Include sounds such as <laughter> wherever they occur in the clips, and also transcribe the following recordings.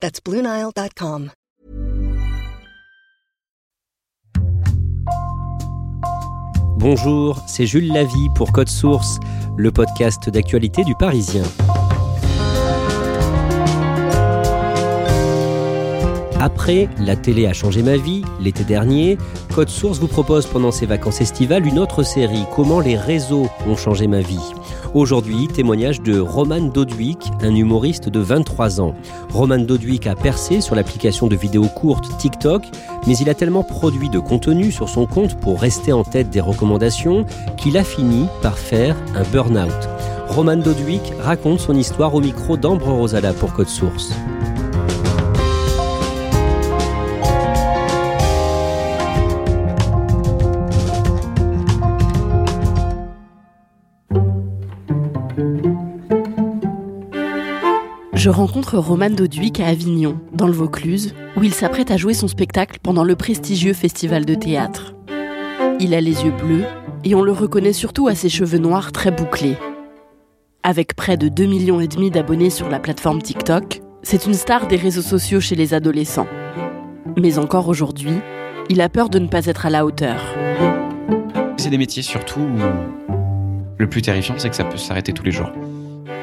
That's BlueNile.com. Bonjour, c'est Jules Lavie pour Code Source, le podcast d'actualité du Parisien. Après La télé a changé ma vie, l'été dernier, Code Source vous propose pendant ses vacances estivales une autre série, Comment les réseaux ont changé ma vie? Aujourd'hui, témoignage de Roman Dodwick, un humoriste de 23 ans. Roman Dodwick a percé sur l'application de vidéos courtes TikTok, mais il a tellement produit de contenu sur son compte pour rester en tête des recommandations qu'il a fini par faire un burn-out. Roman Dodwick raconte son histoire au micro d'Ambre Rosala pour Code Source. Je rencontre Roman Doduic à Avignon, dans le Vaucluse, où il s'apprête à jouer son spectacle pendant le prestigieux festival de théâtre. Il a les yeux bleus et on le reconnaît surtout à ses cheveux noirs très bouclés. Avec près de 2,5 millions et demi d'abonnés sur la plateforme TikTok, c'est une star des réseaux sociaux chez les adolescents. Mais encore aujourd'hui, il a peur de ne pas être à la hauteur. C'est des métiers surtout où le plus terrifiant, c'est que ça peut s'arrêter tous les jours.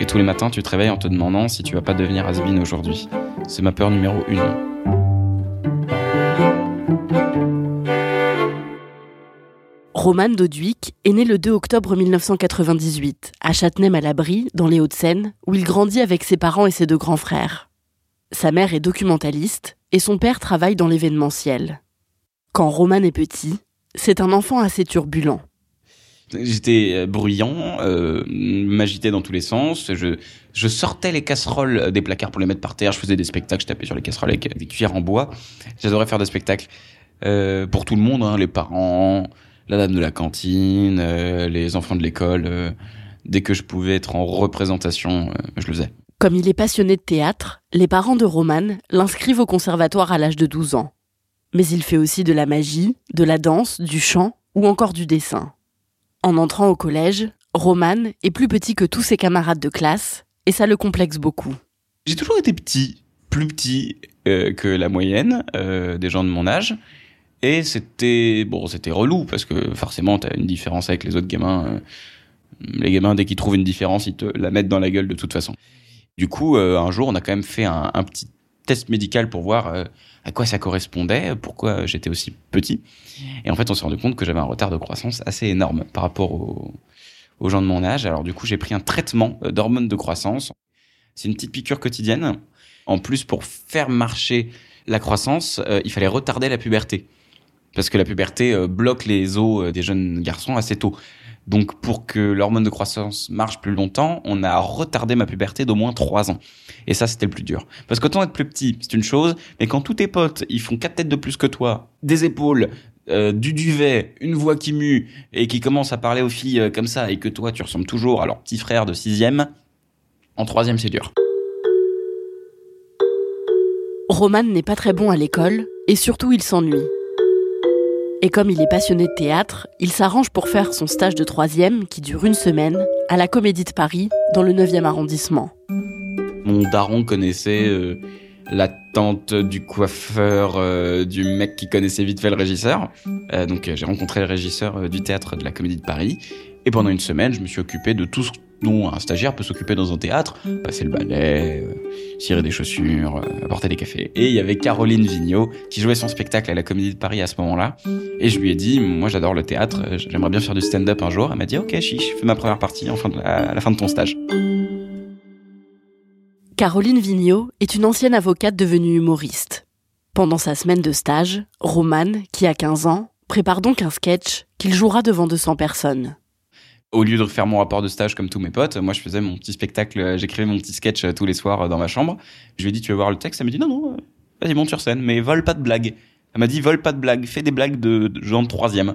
Et tous les matins, tu te réveilles en te demandant si tu vas pas devenir has aujourd'hui. C'est ma peur numéro une. Roman Doduic est né le 2 octobre 1998 à Châtenay-Malabry, dans les Hauts-de-Seine, où il grandit avec ses parents et ses deux grands frères. Sa mère est documentaliste et son père travaille dans l'événementiel. Quand Roman est petit, c'est un enfant assez turbulent. J'étais euh, bruyant, euh, m'agitais dans tous les sens. Je, sortais les casseroles des placards pour les mettre par terre. Je faisais des spectacles, je tapais sur les casseroles avec des cuillères en bois. J'adorais faire des spectacles euh, pour tout le monde, hein, les parents, la dame de la cantine, euh, les enfants de l'école. Dès que je pouvais être en représentation, je le faisais. Comme il est passionné de théâtre, les parents de Roman l'inscrivent au conservatoire à l'âge de 12 ans. Mais il fait aussi de la magie, de la danse, du chant ou encore du dessin. En entrant au collège, Roman est plus petit que tous ses camarades de classe, et ça le complexe beaucoup. J'ai toujours été petit, plus petit euh, que la moyenne euh, des gens de mon âge, et c'était bon, c'était relou parce que forcément t'as une différence avec les autres gamins. Euh, les gamins dès qu'ils trouvent une différence, ils te la mettent dans la gueule de toute façon. Du coup, un jour, on a quand même fait un, un petit test médical pour voir à quoi ça correspondait, pourquoi j'étais aussi petit. Et en fait, on s'est rendu compte que j'avais un retard de croissance assez énorme par rapport aux, gens de mon âge. Alors du coup, j'ai pris un traitement euh, d'hormones de croissance. C'est une petite piqûre quotidienne. En plus, pour faire marcher la croissance, euh, il fallait retarder la puberté. Parce que la puberté euh, bloque les os des jeunes garçons assez tôt. Donc pour que l'hormone de croissance marche plus longtemps, on a retardé ma puberté d'au moins trois ans. Et ça, c'était le plus dur. Parce qu'autant être plus petit, c'est une chose, mais quand tous tes potes, ils font quatre têtes de plus que toi, des épaules, euh, du duvet, une voix qui mue, et qui commence à parler aux filles euh, comme ça, et que toi, tu ressembles toujours à leur petit frère de sixième, en troisième, c'est dur. Roman n'est pas très bon à l'école, et surtout, il s'ennuie. Et comme il est passionné de théâtre, il s'arrange pour faire son stage de troisième, qui dure une semaine, à la Comédie de Paris, dans le 9e arrondissement. Mon daron connaissait euh, la tante du coiffeur, euh, du mec qui connaissait vite fait le régisseur. Euh, donc j'ai rencontré le régisseur du théâtre de la Comédie de Paris. Et pendant une semaine, je me suis occupé de tout dont un stagiaire peut s'occuper dans un théâtre, passer le balai, euh, cirer des chaussures, euh, apporter des cafés. Et il y avait Caroline Vigneault qui jouait son spectacle à la Comédie de Paris à ce moment-là. Et je lui ai dit, moi j'adore le théâtre, euh, j'aimerais bien faire du stand-up un jour. Elle m'a dit, ok, chiche, fais ma première partie à la fin de ton stage. Caroline Vigneault est une ancienne avocate devenue humoriste. Pendant sa semaine de stage, Roman, qui a 15 ans, prépare donc un sketch qu'il jouera devant 200 personnes. Au lieu de faire mon rapport de stage comme tous mes potes, moi je faisais mon petit spectacle, euh, j'écrivais mon petit sketch euh, tous les soirs euh, dans ma chambre. Je lui ai dit, tu veux voir le texte? Elle m'a dit, non, non, vas-y, monte sur scène, mais vole pas de blagues. Elle m'a dit, vole pas de blagues, fais des blagues de, de de troisième.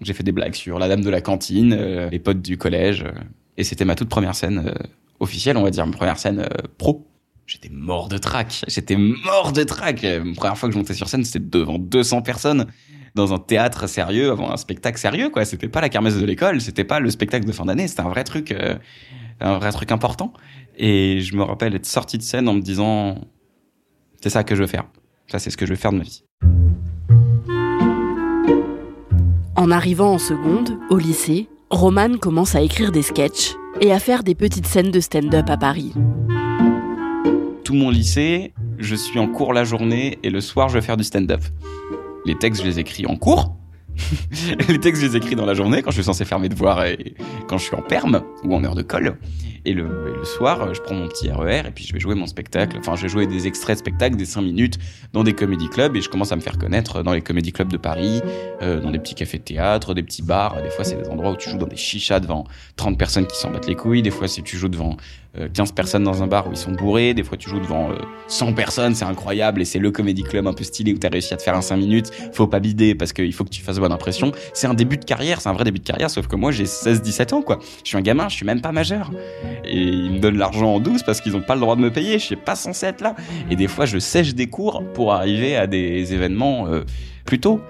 J'ai fait des blagues sur la dame de la cantine, les potes du collège, et c'était ma toute première scène officielle, on va dire, ma première scène pro. J'étais mort de trac, j'étais mort de trac. La première fois que je montais sur scène, c'était devant 200 personnes dans un théâtre sérieux, avant un spectacle sérieux, quoi. C'était pas la kermesse de l'école, c'était pas le spectacle de fin d'année, c'était un vrai truc, euh, un vrai truc important. Et je me rappelle être sorti de scène en me disant, c'est ça que je veux faire. Ça, c'est ce que je veux faire de ma vie. En arrivant en seconde, au lycée, Roman commence à écrire des sketchs et à faire des petites scènes de stand-up à Paris. Tout mon lycée, je suis en cours la journée et le soir, je vais faire du stand-up. Les textes, je les écris en cours. <laughs> les textes, je les écris dans la journée quand je suis censé faire mes devoirs et quand je suis en perme ou en heure de colle. Et le, soir, je prends mon petit RER et puis je vais jouer mon spectacle. Enfin, je vais jouer des extraits de spectacle, des 5 minutes dans des comédie clubs et je commence à me faire connaître dans les comédie clubs de Paris, euh, dans des petits cafés de théâtre, des petits bars. Des fois, c'est des endroits où tu joues dans des chichas devant 30 personnes qui s'en battent les couilles. Des fois, c'est tu joues devant euh, 15 personnes dans un bar où ils sont bourrés. Des fois, tu joues devant euh, 100 personnes, c'est incroyable et c'est le comédie club un peu stylé où t'as réussi à te faire un 5 minutes. Faut pas bider parce qu'il faut que tu fasses bonne impression. C'est un début de carrière, c'est un vrai début de carrière, sauf que moi, j'ai 16-17 ans, quoi. Je suis un gamin, je suis même pas majeur. Et ils me donnent l'argent en douce parce qu'ils ont pas le droit de me payer. Je suis pas censé être là. Et des fois, je sèche des cours pour arriver à des événements euh, plus tôt.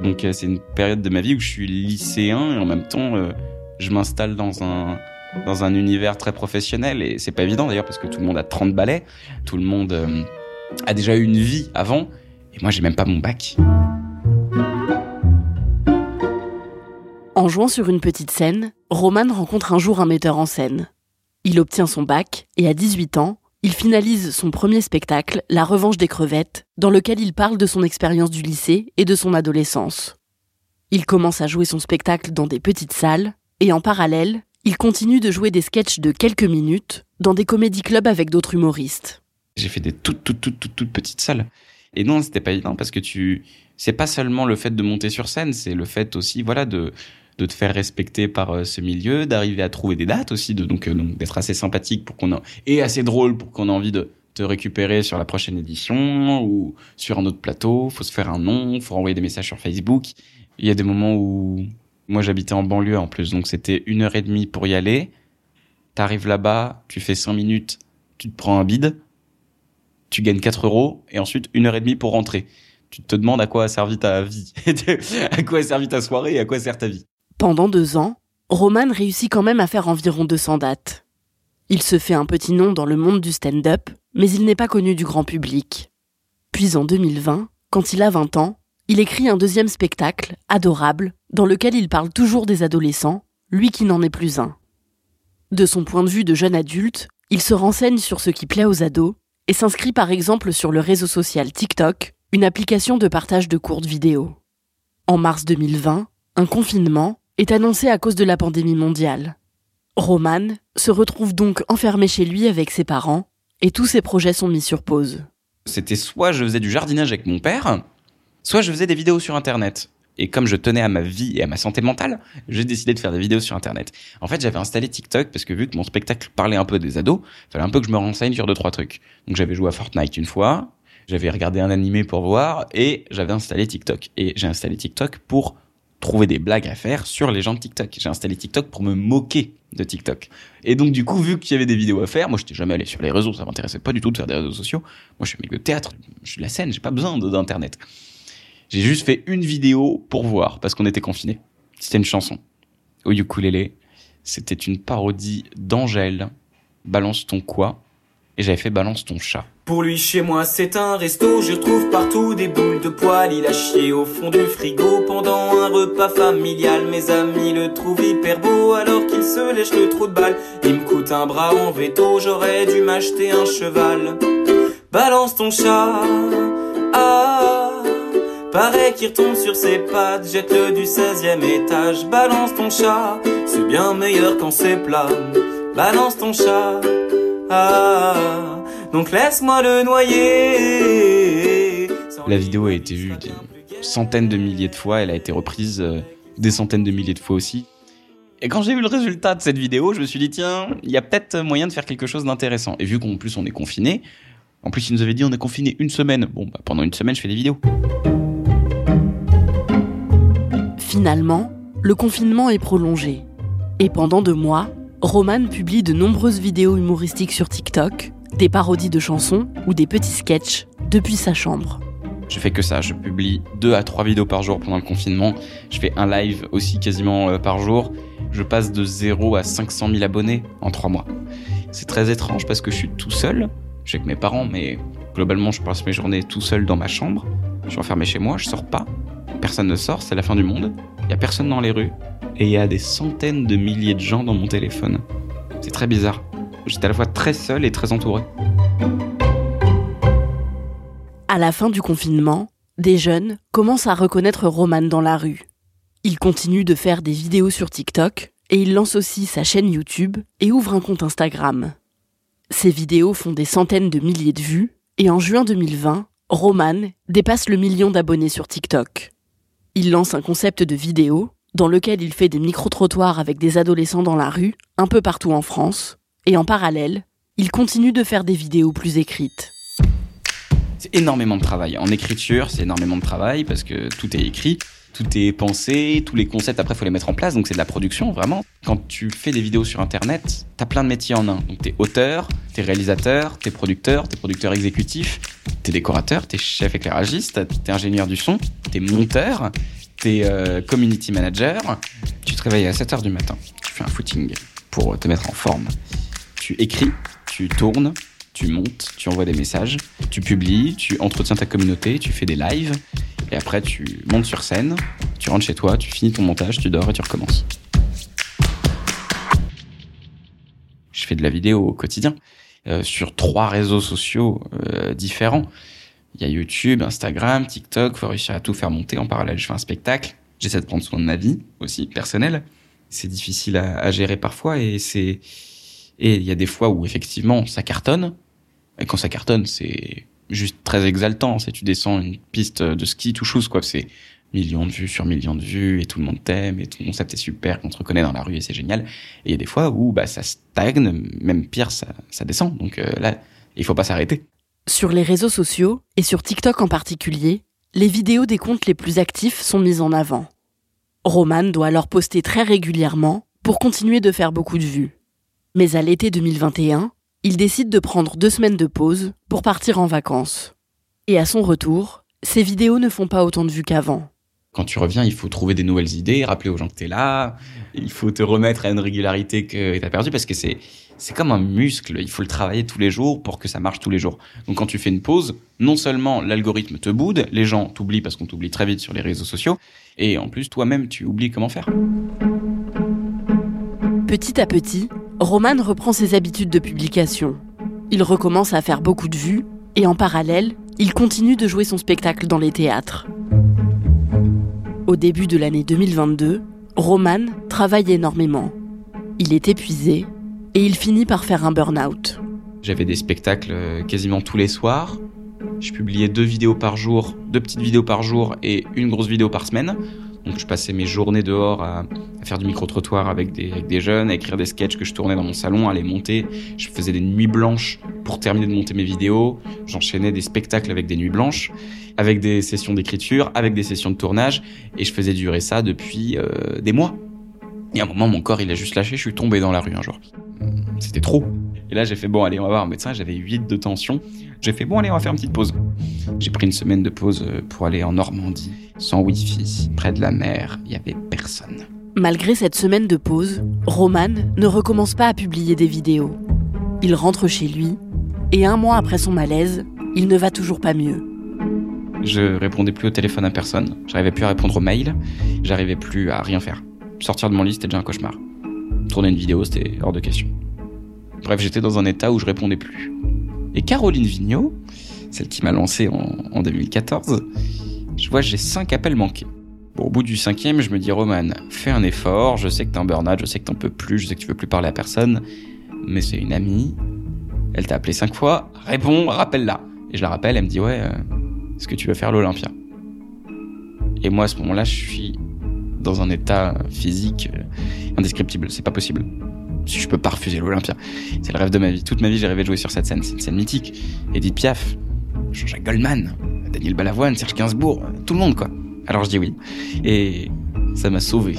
Donc, euh, c'est une période de ma vie où je suis lycéen et en même temps, euh, je m'installe dans un dans un univers très professionnel et c'est pas évident d'ailleurs parce que tout le monde a 30 balais, tout le monde a déjà eu une vie avant et moi j'ai même pas mon bac. En jouant sur une petite scène, Roman rencontre un jour un metteur en scène. Il obtient son bac et à 18 ans, il finalise son premier spectacle, La Revanche des crevettes, dans lequel il parle de son expérience du lycée et de son adolescence. Il commence à jouer son spectacle dans des petites salles et en parallèle, il continue de jouer des sketchs de quelques minutes dans des comédie clubs avec d'autres humoristes. J'ai fait des toutes toutes toutes toutes toutes petites salles et non c'était pas évident parce que tu c'est pas seulement le fait de monter sur scène, c'est le fait aussi voilà de de te faire respecter par euh, ce milieu, d'arriver à trouver des dates aussi, de donc, euh, donc d'être assez sympathique pour qu'on et assez drôle pour qu'on ait envie de te récupérer sur la prochaine édition ou sur un autre plateau. Faut se faire un nom, faut renvoyer des messages sur Facebook. Il y a des moments où moi j'habitais en banlieue en plus, donc c'était une heure et demie pour y aller. T'arrives là-bas, tu fais cinq minutes, tu te prends un bide, tu gagnes 4 euros et ensuite une heure et demie pour rentrer. Tu te demandes à quoi a servi ta vie, <laughs> à quoi a servi ta soirée et à quoi sert ta vie. Pendant deux ans, Roman réussit quand même à faire environ 200 dates. Il se fait un petit nom dans le monde du stand-up, mais il n'est pas connu du grand public. Puis en 2020, quand il a 20 ans, il écrit un deuxième spectacle, Adorable, dans lequel il parle toujours des adolescents, lui qui n'en est plus un. De son point de vue de jeune adulte, il se renseigne sur ce qui plaît aux ados et s'inscrit par exemple sur le réseau social TikTok, une application de partage de courtes vidéos. En mars 2020, un confinement est annoncé à cause de la pandémie mondiale. Roman se retrouve donc enfermé chez lui avec ses parents et tous ses projets sont mis sur pause. C'était soit je faisais du jardinage avec mon père, soit je faisais des vidéos sur Internet. Et comme je tenais à ma vie et à ma santé mentale, j'ai décidé de faire des vidéos sur Internet. En fait, j'avais installé TikTok parce que vu que mon spectacle parlait un peu des ados, fallait un peu que je me renseigne sur deux, trois trucs. Donc j'avais joué à Fortnite une fois, j'avais regardé un animé pour voir, et j'avais installé TikTok. Et j'ai installé TikTok pour trouver des blagues à faire sur les gens de TikTok. J'ai installé TikTok pour me moquer de TikTok. Et donc du coup, vu qu'il y avait des vidéos à faire, moi j'étais jamais allé sur les réseaux, ça m'intéressait pas du tout de faire des réseaux sociaux. Moi je suis mec de théâtre, je suis de la scène, j'ai pas besoin d'internet. J'ai juste fait une vidéo pour voir parce qu'on était confinés. C'était une chanson au ukulélé. C'était une parodie d'Angèle, Balance ton quoi, et j'avais fait Balance ton chat. Pour lui, chez moi, c'est un resto. Je retrouve partout des boules de poils. Il a chié au fond du frigo pendant un repas familial. Mes amis le trouvent hyper beau alors qu'il se lèche le trou de balle. Il me coûte un bras en veto. J'aurais dû m'acheter un cheval. Balance ton chat. Ah. Paraît qu'il retombe sur ses pattes, jette-le du 16e étage. Balance ton chat, c'est bien meilleur quand c'est plat. Balance ton chat, ah, donc laisse-moi le noyer. La vidéo a été vue des centaines de milliers de fois, elle a été reprise euh, des centaines de milliers de fois aussi. Et quand j'ai vu le résultat de cette vidéo, je me suis dit, tiens, il y a peut-être moyen de faire quelque chose d'intéressant. Et vu qu'en plus on est confiné, en plus ils nous avaient dit on est confiné une semaine. Bon, bah, pendant une semaine, je fais des vidéos. Finalement, le confinement est prolongé. Et pendant deux mois, Roman publie de nombreuses vidéos humoristiques sur TikTok, des parodies de chansons ou des petits sketchs depuis sa chambre. Je fais que ça, je publie deux à trois vidéos par jour pendant le confinement. Je fais un live aussi quasiment euh, par jour. Je passe de 0 à 500 000 abonnés en trois mois. C'est très étrange parce que je suis tout seul. Je suis avec mes parents, mais globalement, je passe mes journées tout seul dans ma chambre. Je suis enfermé chez moi, je sors pas. Personne ne sort, c'est la fin du monde. Il y a personne dans les rues. Et il y a des centaines de milliers de gens dans mon téléphone. C'est très bizarre. J'étais à la fois très seul et très entouré. À la fin du confinement, des jeunes commencent à reconnaître Roman dans la rue. Il continue de faire des vidéos sur TikTok et il lance aussi sa chaîne YouTube et ouvre un compte Instagram. Ces vidéos font des centaines de milliers de vues et en juin 2020, Roman dépasse le million d'abonnés sur TikTok. Il lance un concept de vidéo dans lequel il fait des micro-trottoirs avec des adolescents dans la rue, un peu partout en France, et en parallèle, il continue de faire des vidéos plus écrites. C'est énormément de travail. En écriture, c'est énormément de travail parce que tout est écrit, tout est pensé, tous les concepts après faut les mettre en place, donc c'est de la production vraiment. Quand tu fais des vidéos sur internet, t'as plein de métiers en un. Donc t'es auteur, t'es réalisateur, t'es producteur, t'es producteur exécutif, t'es décorateur, t'es chef éclairagiste, t'es ingénieur du son, t'es monteur, t'es euh, community manager. Tu te réveilles à 7h du matin, tu fais un footing pour te mettre en forme. Tu écris, tu tournes, tu montes, tu envoies des messages, tu publies, tu entretiens ta communauté, tu fais des lives, et après tu montes sur scène, tu rentres chez toi, tu finis ton montage, tu dors et tu recommences. Je fais de la vidéo au quotidien euh, sur trois réseaux sociaux euh, différents. Il y a YouTube, Instagram, TikTok, faut réussir à tout faire monter en parallèle. Je fais un spectacle, j'essaie de prendre soin de ma vie aussi personnelle. C'est difficile à, à gérer parfois et c'est et il y a des fois où effectivement ça cartonne. Et quand ça cartonne, c'est juste très exaltant. C'est tu descends une piste de ski tout chose quoi. C'est millions de vues sur millions de vues et tout le monde t'aime et ton concept est super, on te reconnaît dans la rue et c'est génial. Et il y a des fois où bah ça stagne, même pire ça, ça descend. Donc euh, là, il faut pas s'arrêter. Sur les réseaux sociaux, et sur TikTok en particulier, les vidéos des comptes les plus actifs sont mises en avant. Roman doit alors poster très régulièrement pour continuer de faire beaucoup de vues. Mais à l'été 2021, il décide de prendre deux semaines de pause pour partir en vacances. Et à son retour, ses vidéos ne font pas autant de vues qu'avant. Quand tu reviens, il faut trouver des nouvelles idées, rappeler aux gens que tu es là, il faut te remettre à une régularité que tu as perdue parce que c'est c'est comme un muscle, il faut le travailler tous les jours pour que ça marche tous les jours. Donc quand tu fais une pause, non seulement l'algorithme te boude, les gens t'oublient parce qu'on t'oublie très vite sur les réseaux sociaux, et en plus toi-même tu oublies comment faire. Petit à petit, Roman reprend ses habitudes de publication. Il recommence à faire beaucoup de vues, et en parallèle, il continue de jouer son spectacle dans les théâtres. Au début de l'année 2022, Roman travaille énormément. Il est épuisé et il finit par faire un burn-out. J'avais des spectacles euh, quasiment tous les soirs. Je publiais deux vidéos par jour, deux petites vidéos par jour et une grosse vidéo par semaine. Donc je passais mes journées dehors à, faire du micro-trottoir avec des, avec des jeunes, à écrire des sketchs que je tournais dans mon salon, à les monter. Je faisais des nuits blanches pour terminer de monter mes vidéos. J'enchaînais des spectacles avec des nuits blanches, avec des sessions d'écriture, avec des sessions de tournage. Et je faisais durer ça depuis euh, des mois. Et à un moment, mon corps, il a juste lâché. Je suis tombé dans la rue un jour. C'était trop. Et là, j'ai fait bon, allez, on va voir un médecin. J'avais 8 de tension. J'ai fait bon, allez, on va faire une petite pause. J'ai pris une semaine de pause euh, pour aller en Normandie, sans wifi, près de la mer. Il y avait personne. Malgré cette semaine de pause, Roman ne recommence pas à publier des vidéos. Il rentre chez lui Et un mois après son malaise, il ne va toujours pas mieux. Je répondais plus au téléphone à personne, j'arrivais plus à répondre aux mails, j'arrivais plus à rien faire. Sortir de mon lit, c'était déjà un cauchemar. Tourner une vidéo, c'était hors de question. Bref, j'étais dans un état où je répondais plus. Et Caroline Vigneault, celle qui m'a lancé en, 2014, je vois j'ai cinq appels manqués. au bout du cinquième, je me dis Roman, fais un effort, je sais que t'es en burn-out, je sais que t'en peux plus, je sais que tu veux plus parler à personne, mais c'est une amie, elle t'a appelé cinq fois, réponds, rappelle-la. Et je la rappelle, elle me dit ouais, euh, est-ce que tu veux faire l'Olympia? Et moi à ce moment-là, je suis dans un état physique euh, indescriptible, c'est pas possible. Si je peux pas refuser l'Olympia, c'est le rêve de ma vie. Toute ma vie, j'ai rêvé de jouer sur cette scène. C'est une scène mythique. Edith Piaf, Jean-Jacques Goldman, Daniel Balavoine, Serge Gainsbourg, tout le monde quoi. Alors je dis oui. Et ça m'a sauvé.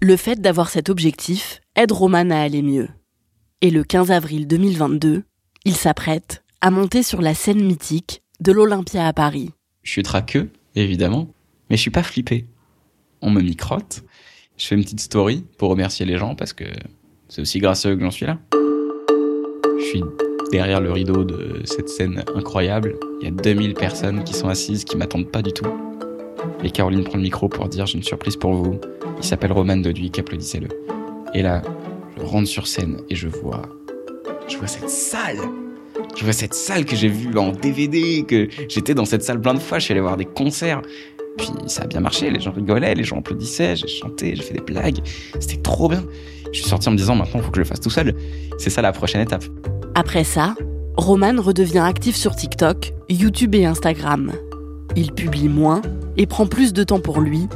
Le fait d'avoir cet objectif aide Roman à aller mieux. Et le 15 avril 2022, il s'apprête à monter sur la scène mythique de l'Olympia à Paris. Je suis traqueux, évidemment, mais je suis pas flippé. On me microte. Je fais une petite story pour remercier les gens parce que c'est aussi grâce à eux que j'en suis là. Je suis derrière le rideau de cette scène incroyable. Il y a 2000 personnes qui sont assises, qui m'attendent pas du tout. Et Caroline prend le micro pour dire j'ai une surprise pour vous. Il s'appelle Roman Doduic, applaudissez-le. Et là, je rentre sur scène et je vois, je vois cette salle. Je vois cette salle que j'ai vue en DVD, que j'étais dans cette salle plein de fois, je suis allé voir des concerts. Puis ça a bien marché, les gens rigolaient, les gens applaudissaient, j'ai chanté, j'ai fait des blagues. C'était trop bien. Je suis sorti en me disant maintenant, il faut que je le fasse tout seul. C'est ça la prochaine étape. Après ça, Roman redevient actif sur TikTok, YouTube et Instagram. Il publie moins et prend plus de temps pour lui,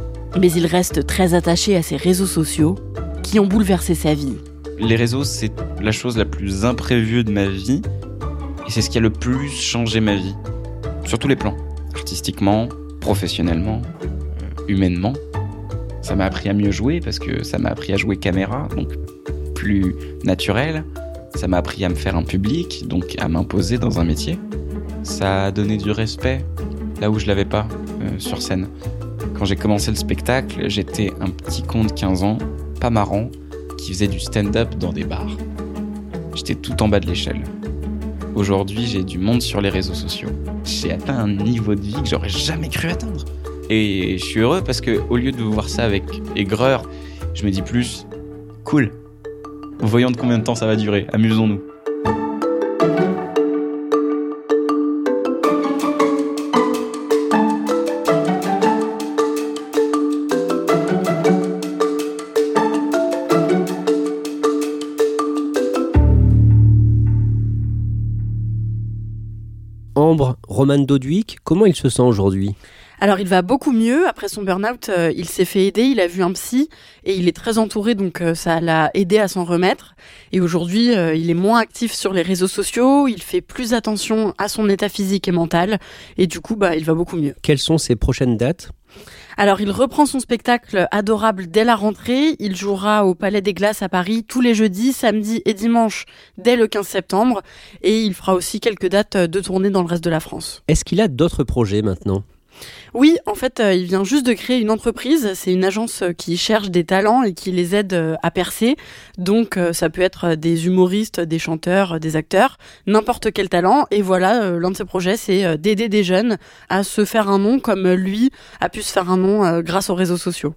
mais il reste très attaché à ses réseaux sociaux qui ont bouleversé sa vie. Les réseaux, c'est la chose la plus imprévue de ma vie et c'est ce qui a le plus changé ma vie. Sur tous les plans. Artistiquement, professionnellement, humainement. Ça m'a appris à mieux jouer parce que ça m'a appris à jouer caméra, donc plus naturel. Ça m'a appris à me faire un public, donc à m'imposer dans un métier. Ça a donné du respect là où je l'avais pas euh, sur scène. Quand j'ai commencé le spectacle, j'étais un petit con de 15 ans, pas marrant, qui faisait du stand-up dans des bars. J'étais tout en bas de l'échelle. Aujourd'hui, j'ai du monde sur les réseaux sociaux. J'ai atteint un niveau de vie que j'aurais jamais cru atteindre. Et je suis heureux parce que au lieu de voir ça avec aigreur, je me dis plus cool. Voyons de combien de temps ça va durer. Amusons-nous. Roman Doduic, comment il se sent aujourd'hui? Alors il va beaucoup mieux après son burn-out. Euh, il s'est fait aider, il a vu un psy et il est très entouré, donc euh, ça l'a aidé à s'en remettre. Et aujourd'hui, euh, il est moins actif sur les réseaux sociaux, il fait plus attention à son état physique et mental, et du coup, bah, il va beaucoup mieux. Quelles sont ses prochaines dates? Alors, il reprend son spectacle adorable dès la rentrée. Il jouera au Palais des Glaces à Paris tous les jeudis, samedis et dimanches dès le 15 septembre. Et il fera aussi quelques dates de tournée dans le reste de la France. Est-ce qu'il a d'autres projets maintenant? Oui, en fait, euh, il vient juste de créer une entreprise. C'est une agence euh, qui cherche des talents et qui les aide euh, à percer. Donc, ça peut être des humoristes, des chanteurs, des acteurs, n'importe quel talent. Et voilà, l'un de ses projets, c'est d'aider des jeunes à se faire un nom comme lui a pu se faire un nom grâce aux réseaux sociaux.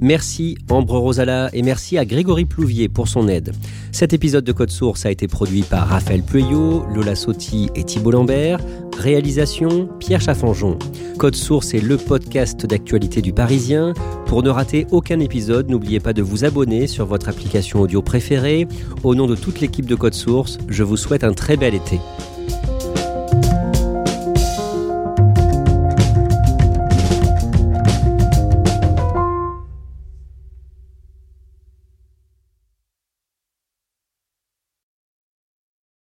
Merci Ambre Rosala et merci à Grégory Plouvier pour son aide. Cet épisode de Code Source a été produit par Raphaël Pueyo, Lola Sotti et Thibault Lambert. Réalisation Pierre Chaffanjon. Code Source est le podcast d'actualité du Parisien. Pour ne rater aucun épisode, n'oubliez pas de vous abonner sur votre application audio préférée. Au nom de toute l'équipe de Code Source, je vous souhaite un très bel été.